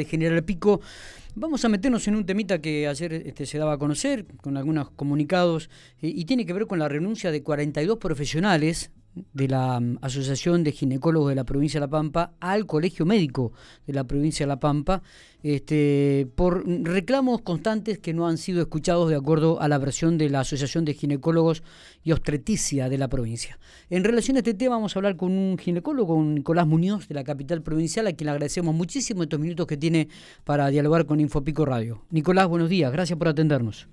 de General Pico. Vamos a meternos en un temita que ayer este, se daba a conocer con algunos comunicados eh, y tiene que ver con la renuncia de 42 profesionales de la mm, Asociación de Ginecólogos de la Provincia de La Pampa al Colegio Médico de la Provincia de La Pampa este, por reclamos constantes que no han sido escuchados de acuerdo a la versión de la Asociación de Ginecólogos y Obstetricia de la provincia. En relación a este tema vamos a hablar con un ginecólogo, Nicolás Muñoz de la capital provincial, a quien le agradecemos muchísimo estos minutos que tiene para dialogar con Infopico Radio. Nicolás, buenos días, gracias por atendernos.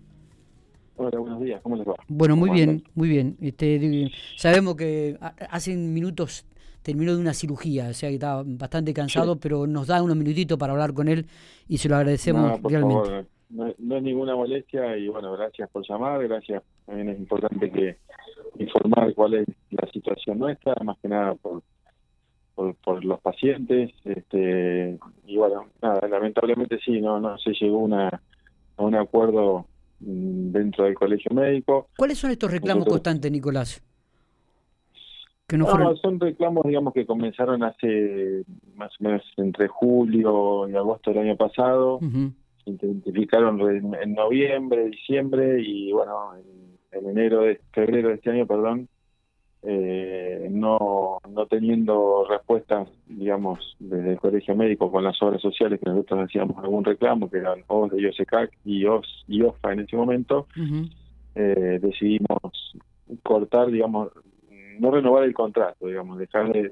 Hola, buenos días, ¿cómo les va? Bueno, muy bien, muy bien. Este, sabemos que hace minutos terminó de una cirugía, o sea que estaba bastante cansado, pero nos da unos minutitos para hablar con él y se lo agradecemos realmente. No, no, es ninguna molestia y bueno, gracias por llamar, gracias. También es importante que informar cuál es la situación nuestra, más que nada por, por, por los pacientes. este Y bueno, nada, lamentablemente sí, no no se llegó una, a un acuerdo dentro del colegio médico. ¿Cuáles son estos reclamos constantes, Nicolás? Que no, son reclamos, digamos, que comenzaron hace más o menos entre julio y agosto del año pasado. Se identificaron en, noviembre, diciembre y, bueno, en, enero, de, febrero de este año, perdón, eh, no, no teniendo respuestas, digamos, desde el colegio médico con las obras sociales que nosotros hacíamos algún reclamo, que eran OS de IOSECAC y, OS, y OFA en ese momento, eh, decidimos cortar, digamos, no renovar el contrato, digamos, dejar de,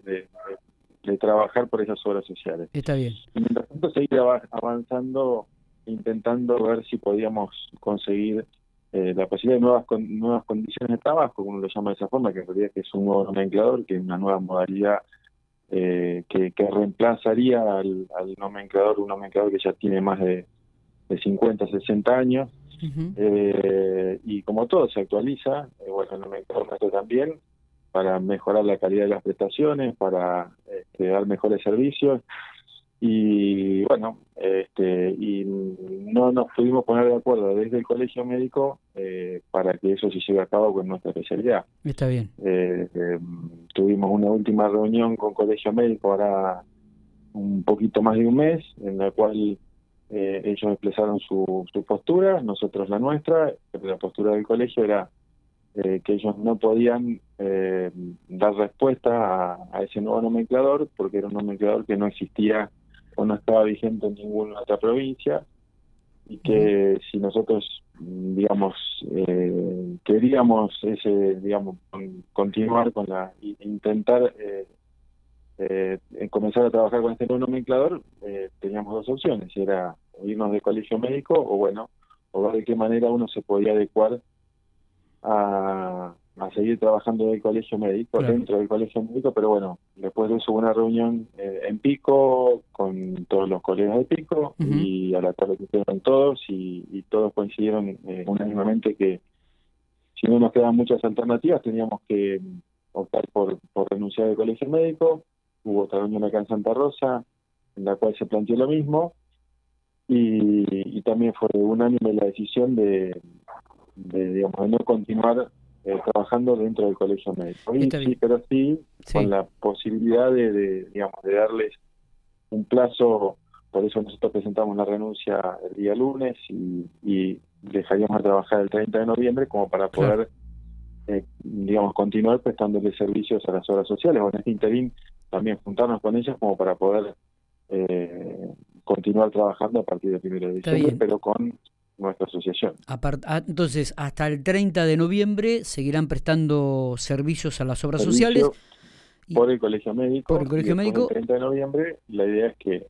de, trabajar por esas obras sociales. Está bien. Y mientras tanto seguir avanzando, intentando ver si podíamos conseguir eh, la posibilidad de nuevas nuevas condiciones de trabajo, como lo llama de esa forma, que en realidad es un nuevo nomenclador, que es una nueva modalidad eh, que, reemplazaría al, nomenclador, un nomenclador que ya tiene más de, de 50, 60 años, eh, y como todo se actualiza, bueno, el nomenclador también, para mejorar la calidad de las prestaciones, para este, dar mejores servicios, y bueno, este, y no nos pudimos poner de acuerdo desde el colegio médico eh, para que eso se lleve a cabo con nuestra especialidad. Está bien. Eh, eh, tuvimos una última reunión con colegio médico ahora un poquito más de un mes, en la cual ellos expresaron su, su postura, nosotros la nuestra, la postura del colegio era que ellos no podían dar respuesta a, ese nuevo nomenclador porque era un nomenclador que no existía o no estaba vigente en ninguna otra provincia y que si nosotros digamos eh, queríamos ese digamos continuar con la intentar eh, eh, comenzar a trabajar con este nuevo nomenclador eh, teníamos dos opciones era irnos de colegio médico o bueno o ver de qué manera uno se podía adecuar a, a seguir trabajando del colegio médico, dentro del colegio médico, pero bueno, después de eso hubo una reunión eh, en Pico con todos los colegas de Pico y a la tarde que todos y, todos coincidieron eh, unánimemente que si no nos quedaban muchas alternativas teníamos que optar por, por renunciar al colegio médico. Hubo otra reunión acá en Santa Rosa en la cual se planteó lo mismo y, y también fue unánime la decisión de, de, digamos, de no continuar eh, trabajando dentro del colegio médico. sí, pero sí, con la posibilidad de, digamos, de darles un plazo, por eso nosotros presentamos la renuncia el día lunes y, dejaríamos de trabajar el 30 de noviembre como para poder, eh, digamos, continuar prestándole servicios a las obras sociales o en este interín también juntarnos con ellas como para poder eh, continuar trabajando a partir del 1 de diciembre, pero con nuestra asociación. Ah, entonces, hasta el 30 de noviembre seguirán prestando servicios a las obras sociales. Por el Colegio Médico. Por el Colegio Médico. El 30 de noviembre, la idea es que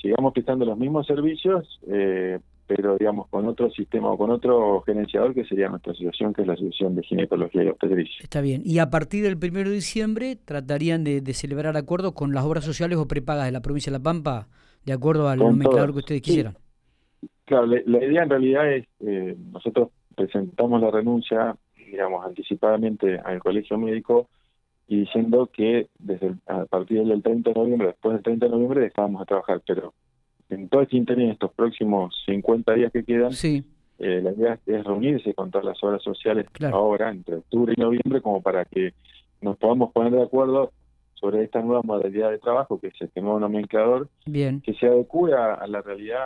sigamos prestando los mismos servicios, eh, pero digamos con otro sistema o con otro gerenciador que sería nuestra asociación, que es la Asociación de Ginecología y Obstetricia. Está bien. Y a partir del 1 de diciembre tratarían de, celebrar acuerdos con las obras sociales o prepagas de la provincia de La Pampa, de acuerdo al nomenclador que ustedes quisieran. Claro, la, idea en realidad es, eh, nosotros presentamos la renuncia, digamos, anticipadamente al colegio médico y diciendo que desde a partir del 30 de noviembre, después del 30 de noviembre, dejábamos de trabajar, pero en todo este interés, en estos próximos 50 días que quedan, sí. eh, la idea es reunirse con todas las obras sociales ahora, entre octubre y noviembre, como para que nos podamos poner de acuerdo sobre esta nueva modalidad de trabajo, que es este nuevo nomenclador, Bien. que se adecue a, la realidad,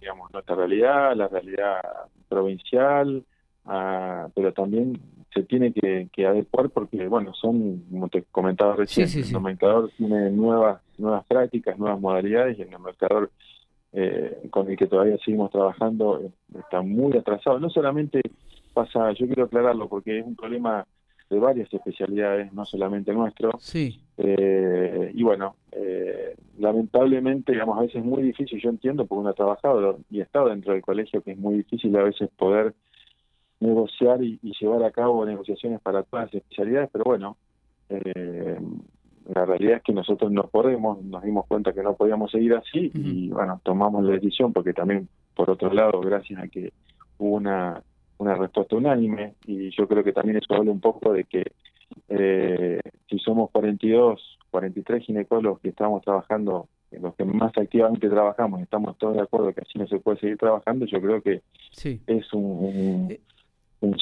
digamos, nuestra realidad, a la realidad provincial, pero también se tiene que, adecuar porque, bueno, son, como te comentaba recién, el nomenclador tiene nuevas, nuevas prácticas, nuevas modalidades y el nomenclador eh, con el que todavía seguimos trabajando está muy atrasado. No solamente pasa, yo quiero aclararlo porque es un problema de varias especialidades, no solamente nuestro. Sí. Eh, y bueno, eh, lamentablemente, digamos, a veces es muy difícil, yo entiendo, porque uno ha trabajado y ha estado dentro del colegio, que es muy difícil a veces poder negociar y, llevar a cabo negociaciones para todas las especialidades, pero bueno, eh, la realidad es que nosotros no podemos, nos dimos cuenta que no podíamos seguir así y bueno, tomamos la decisión porque también, por otro lado, gracias a que hubo una una respuesta unánime y yo creo que también eso habla un poco de que eh, si somos 42, 43 ginecólogos que estamos trabajando, los que más activamente trabajamos, estamos todos de acuerdo que así no se puede seguir trabajando, yo creo que sí. es un, un,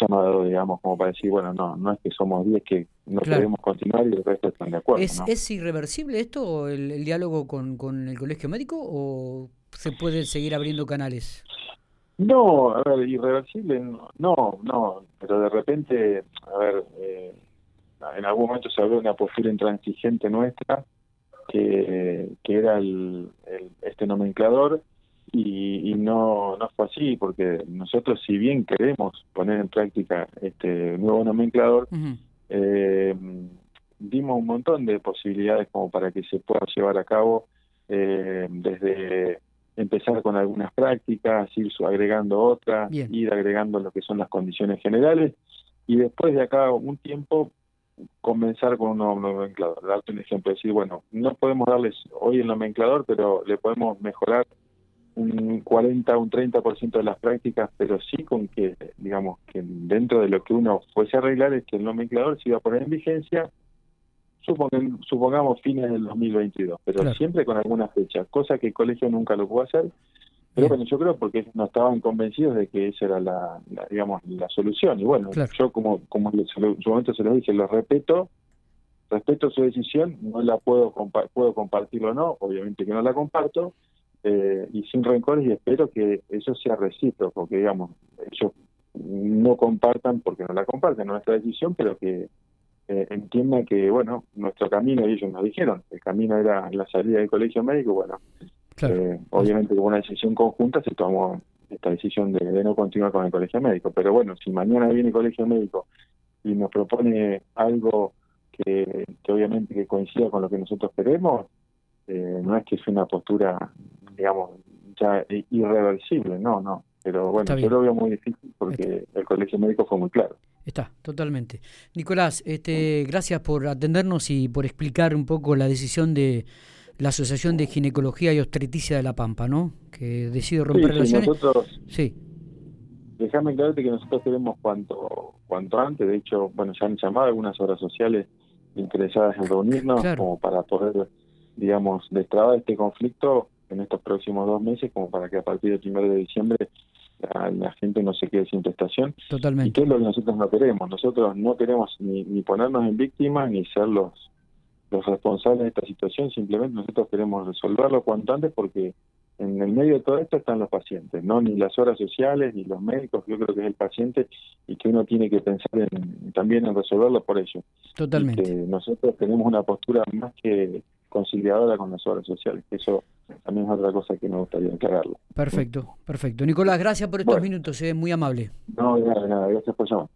llamado, digamos, como para decir, bueno, no, no es que somos 10 que no podemos continuar y el resto están de acuerdo. ¿Es, ¿es irreversible esto, el, el diálogo con, con el colegio médico, o se puede seguir abriendo canales? No, a ver, irreversible, no, no, pero de repente, a ver, eh, en algún momento se habló de una postura intransigente nuestra, que, que era el, este nomenclador, y, no, no fue así, porque nosotros, si bien queremos poner en práctica este nuevo nomenclador, eh, dimos un montón de posibilidades como para que se pueda llevar a cabo eh, desde empezar con algunas prácticas, ir agregando otras, ir agregando lo que son las condiciones generales y después de acá un tiempo comenzar con un nuevo nomenclador. Darte un ejemplo, decir, bueno, no podemos darles hoy el nomenclador, pero le podemos mejorar un 40, un 30% de las prácticas, pero sí con que, digamos, que dentro de lo que uno fuese a arreglar es que el nomenclador se iba a poner en vigencia supongamos fines del 2022, pero siempre con alguna fecha, cosa que el colegio nunca lo pudo hacer. Pero bueno, yo creo porque no estaban convencidos de que esa era la, digamos, la solución. Y bueno, yo como, como en su momento se lo dije, lo respeto, respeto su decisión, no la puedo, puedo compartirlo o no, obviamente que no la comparto, eh, y sin rencores y espero que eso sea recíproco, porque digamos, ellos no compartan porque no la comparten nuestra decisión, pero que eh, entienda que, bueno, nuestro camino, y ellos nos dijeron, el camino era la salida del colegio médico, bueno, eh, obviamente con una decisión conjunta se tomó esta decisión de, no continuar con el colegio médico, pero bueno, si mañana viene el colegio médico y nos propone algo que, obviamente que coincida con lo que nosotros queremos, eh, no es que es una postura, digamos, ya irreversible, no, no, pero bueno, yo lo veo muy difícil porque el colegio médico fue muy claro. Está, totalmente. Nicolás, este, gracias por atendernos y por explicar un poco la decisión de la Asociación de Ginecología y Obstetricia de La Pampa, ¿no? Que decide romper relaciones. Nosotros, sí. Déjame aclararte que nosotros queremos cuanto, cuanto antes, de hecho, bueno, ya han llamado algunas obras sociales interesadas en reunirnos como para poder, digamos, destrabar este conflicto en estos próximos dos meses, como para que a partir del 1 de diciembre la, gente no se quede sin prestación. Totalmente. Y que es lo que nosotros no queremos. Nosotros no queremos ni, ni ponernos en víctimas ni ser los, los responsables de esta situación, simplemente nosotros queremos resolverlo cuanto antes porque en el medio de todo esto están los pacientes, no ni las horas sociales ni los médicos, yo creo que es el paciente y que uno tiene que pensar en, también en resolverlo por ello. Totalmente. nosotros tenemos una postura más que conciliadora con las obras sociales, eso también es otra cosa que me gustaría aclararlo. Perfecto, perfecto. Nicolás, gracias por estos minutos, es eh, muy amable. No, nada, nada, gracias por llamar.